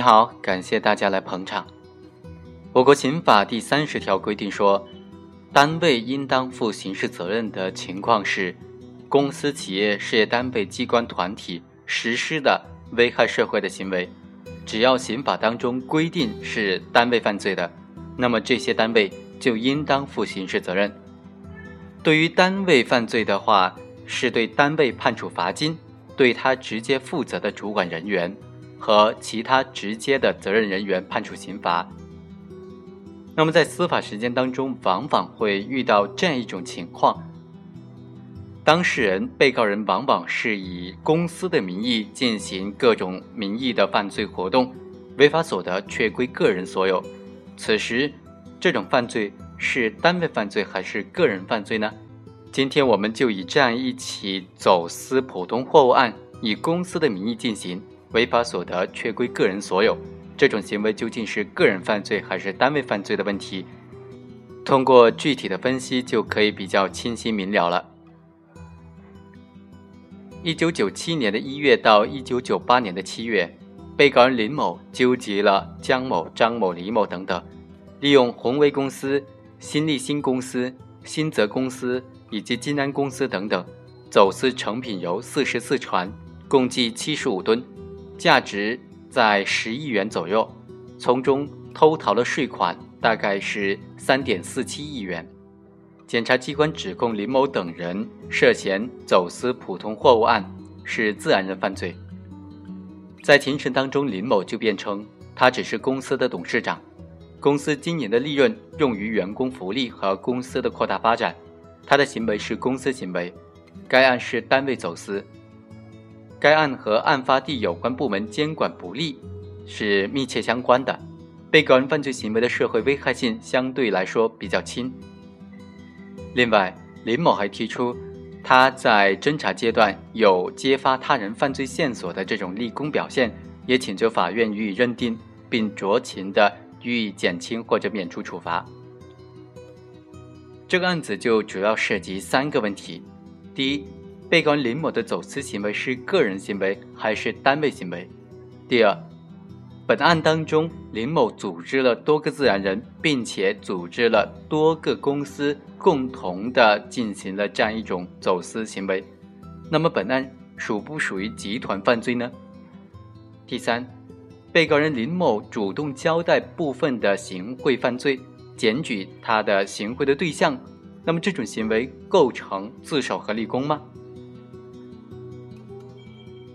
你好，感谢大家来捧场。我国刑法第三十条规定说，单位应当负刑事责任的情况是，公司、企业、事业单位、机关、团体实施的危害社会的行为，只要刑法当中规定是单位犯罪的，那么这些单位就应当负刑事责任。对于单位犯罪的话，是对单位判处罚金，对他直接负责的主管人员。和其他直接的责任人员判处刑罚。那么，在司法实践当中，往往会遇到这样一种情况：当事人、被告人往往是以公司的名义进行各种名义的犯罪活动，违法所得却归个人所有。此时，这种犯罪是单位犯罪还是个人犯罪呢？今天，我们就以这样一起走私普通货物案，以公司的名义进行。违法所得却归个人所有，这种行为究竟是个人犯罪还是单位犯罪的问题？通过具体的分析就可以比较清晰明了了。一九九七年的一月到一九九八年的七月，被告人林某纠集了江某、张某、李某等等，利用宏威公司、新立新公司、新泽公司以及金安公司等等，走私成品油四十四船，共计七十五吨。价值在十亿元左右，从中偷逃了税款大概是三点四七亿元。检察机关指控林某等人涉嫌走私普通货物案，是自然人犯罪。在庭审当中，林某就辩称，他只是公司的董事长，公司今年的利润用于员工福利和公司的扩大发展，他的行为是公司行为，该案是单位走私。该案和案发地有关部门监管不力是密切相关的，被告人犯罪行为的社会危害性相对来说比较轻。另外，林某还提出他在侦查阶段有揭发他人犯罪线索的这种立功表现，也请求法院予以认定，并酌情的予以减轻或者免除处罚。这个案子就主要涉及三个问题：第一，被告人林某的走私行为是个人行为还是单位行为？第二，本案当中，林某组织了多个自然人，并且组织了多个公司，共同的进行了这样一种走私行为。那么，本案属不属于集团犯罪呢？第三，被告人林某主动交代部分的行贿犯罪，检举他的行贿的对象，那么这种行为构成自首和立功吗？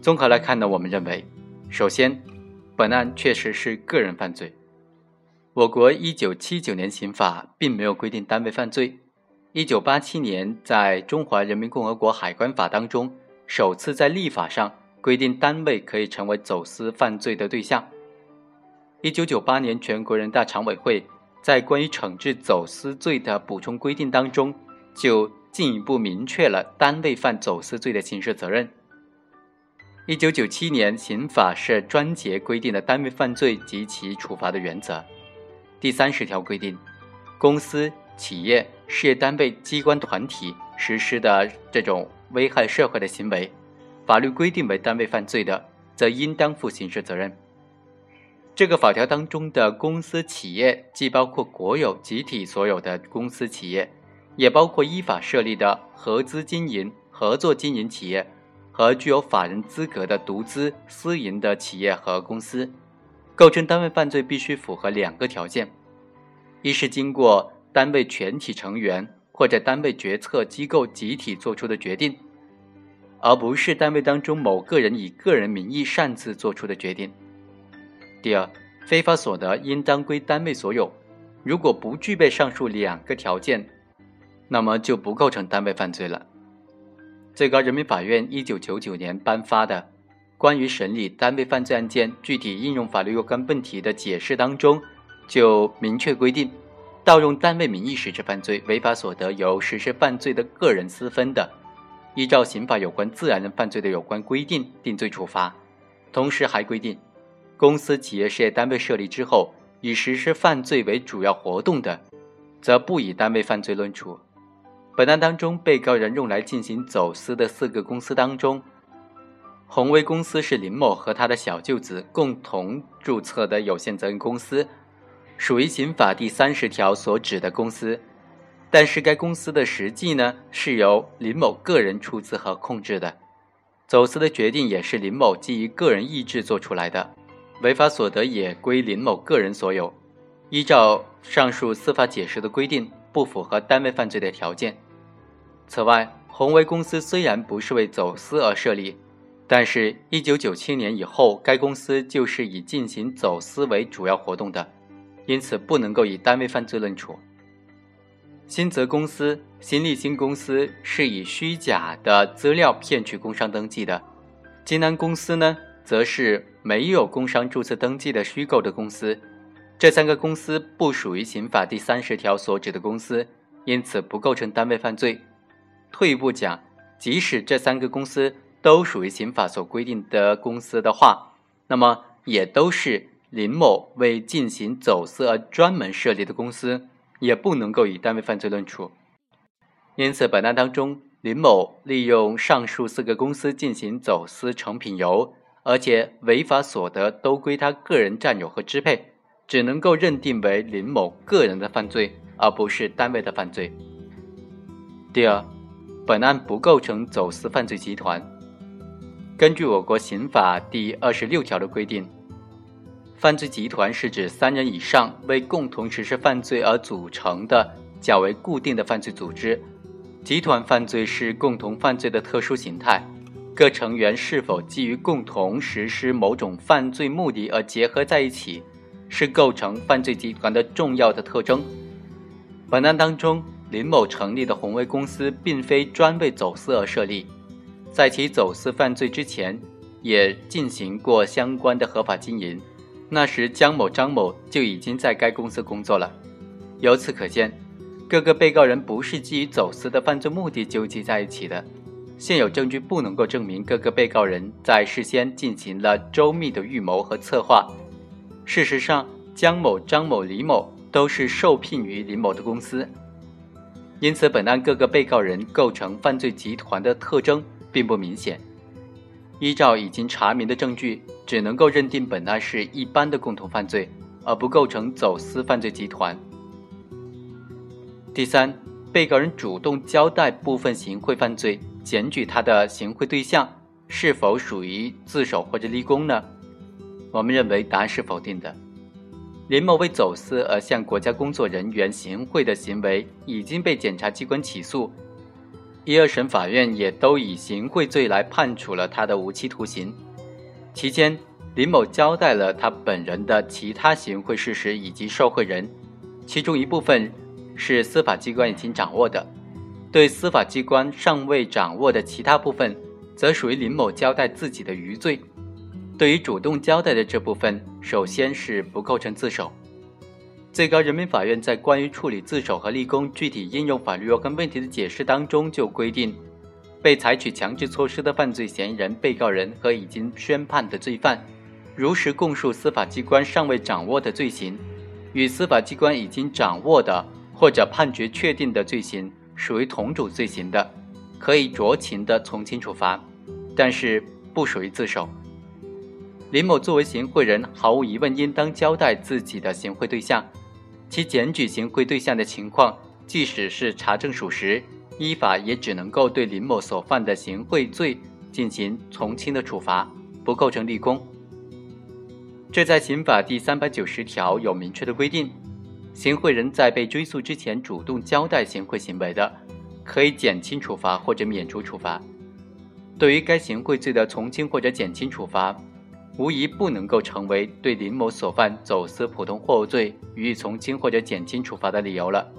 综合来看呢，我们认为，首先，本案确实是个人犯罪。我国一九七九年刑法并没有规定单位犯罪。一九八七年，在中华人民共和国海关法当中，首次在立法上规定单位可以成为走私犯罪的对象。一九九八年，全国人大常委会在关于惩治走私罪的补充规定当中，就进一步明确了单位犯走私罪的刑事责任。一九九七年刑法是专节规定的单位犯罪及其处罚的原则。第三十条规定，公司、企业、事业单位、机关、团体实施的这种危害社会的行为，法律规定为单位犯罪的，则应当负刑事责任。这个法条当中的公司、企业，既包括国有、集体所有的公司、企业，也包括依法设立的合资经营、合作经营企业。和具有法人资格的独资、私营的企业和公司，构成单位犯罪必须符合两个条件：一是经过单位全体成员或者单位决策机构集体作出的决定，而不是单位当中某个人以个人名义擅自作出的决定；第二，非法所得应当归单位所有。如果不具备上述两个条件，那么就不构成单位犯罪了。最高人民法院一九九九年颁发的《关于审理单位犯罪案件具体应用法律若干问题的解释》当中，就明确规定，盗用单位名义实施犯罪，违法所得由实施犯罪的个人私分的，依照刑法有关自然人犯罪的有关规定定罪处罚。同时还规定，公司、企业、事业单位设立之后，以实施犯罪为主要活动的，则不以单位犯罪论处。本案当中，被告人用来进行走私的四个公司当中，宏威公司是林某和他的小舅子共同注册的有限责任公司，属于刑法第三十条所指的公司。但是该公司的实际呢，是由林某个人出资和控制的，走私的决定也是林某基于个人意志做出来的，违法所得也归林某个人所有。依照上述司法解释的规定，不符合单位犯罪的条件。此外，宏威公司虽然不是为走私而设立。但是，一九九七年以后，该公司就是以进行走私为主要活动的，因此不能够以单位犯罪论处。新泽公司、新立新公司是以虚假的资料骗取工商登记的，金安公司呢，则是没有工商注册登记的虚构的公司。这三个公司不属于刑法第三十条所指的公司，因此不构成单位犯罪。退一步讲，即使这三个公司，都属于刑法所规定的公司的话，那么也都是林某为进行走私而专门设立的公司，也不能够以单位犯罪论处。因此，本案当中，林某利用上述四个公司进行走私成品油，而且违法所得都归他个人占有和支配，只能够认定为林某个人的犯罪，而不是单位的犯罪。第二，本案不构成走私犯罪集团。根据我国刑法第二十六条的规定，犯罪集团是指三人以上为共同实施犯罪而组成的较为固定的犯罪组织。集团犯罪是共同犯罪的特殊形态，各成员是否基于共同实施某种犯罪目的而结合在一起，是构成犯罪集团的重要的特征。本案当中，林某成立的宏威公司并非专为走私而设立。在其走私犯罪之前，也进行过相关的合法经营。那时，江某、张某就已经在该公司工作了。由此可见，各个被告人不是基于走私的犯罪目的纠集在一起的。现有证据不能够证明各个被告人在事先进行了周密的预谋和策划。事实上，江某、张某、李某都是受聘于林某的公司，因此，本案各个被告人构成犯罪集团的特征。并不明显。依照已经查明的证据，只能够认定本案是一般的共同犯罪，而不构成走私犯罪集团。第三，被告人主动交代部分行贿犯罪，检举他的行贿对象是否属于自首或者立功呢？我们认为答案是否定的。林某为走私而向国家工作人员行贿的行为已经被检察机关起诉。一二审法院也都以行贿罪来判处了他的无期徒刑。期间，林某交代了他本人的其他行贿事实以及受贿人，其中一部分是司法机关已经掌握的，对司法机关尚未掌握的其他部分，则属于林某交代自己的余罪。对于主动交代的这部分，首先是不构成自首。最高人民法院在关于处理自首和立功具体应用法律若干问题的解释当中就规定，被采取强制措施的犯罪嫌疑人、被告人和已经宣判的罪犯，如实供述司法机关尚未掌握的罪行，与司法机关已经掌握的或者判决确定的罪行属于同种罪行的，可以酌情的从轻处罚，但是不属于自首。林某作为行贿人，毫无疑问应当交代自己的行贿对象。其检举行贿对象的情况，即使是查证属实，依法也只能够对林某所犯的行贿罪进行从轻的处罚，不构成立功。这在刑法第三百九十条有明确的规定：行贿人在被追诉之前主动交代行贿行为的，可以减轻处罚或者免除处罚。对于该行贿罪的从轻或者减轻处罚。无疑不能够成为对林某所犯走私普通货物罪予以从轻或者减轻处罚的理由了。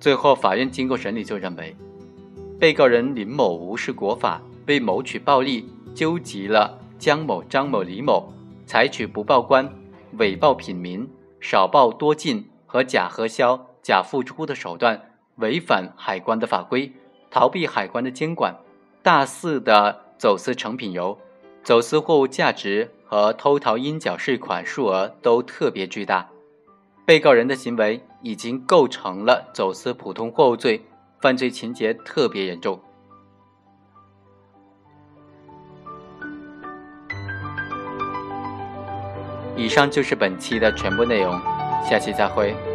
最后，法院经过审理就认为，被告人林某无视国法，为谋取暴利，纠集了江某、张某、李某，采取不报关、伪报品名、少报多进和假核销、假付出的手段，违反海关的法规，逃避海关的监管，大肆的走私成品油。走私货物价值和偷逃应缴税款数额都特别巨大。被告人的行为已经构成了走私普通货物罪犯罪情节特别严重。以上就是本期的全部内容下期再会。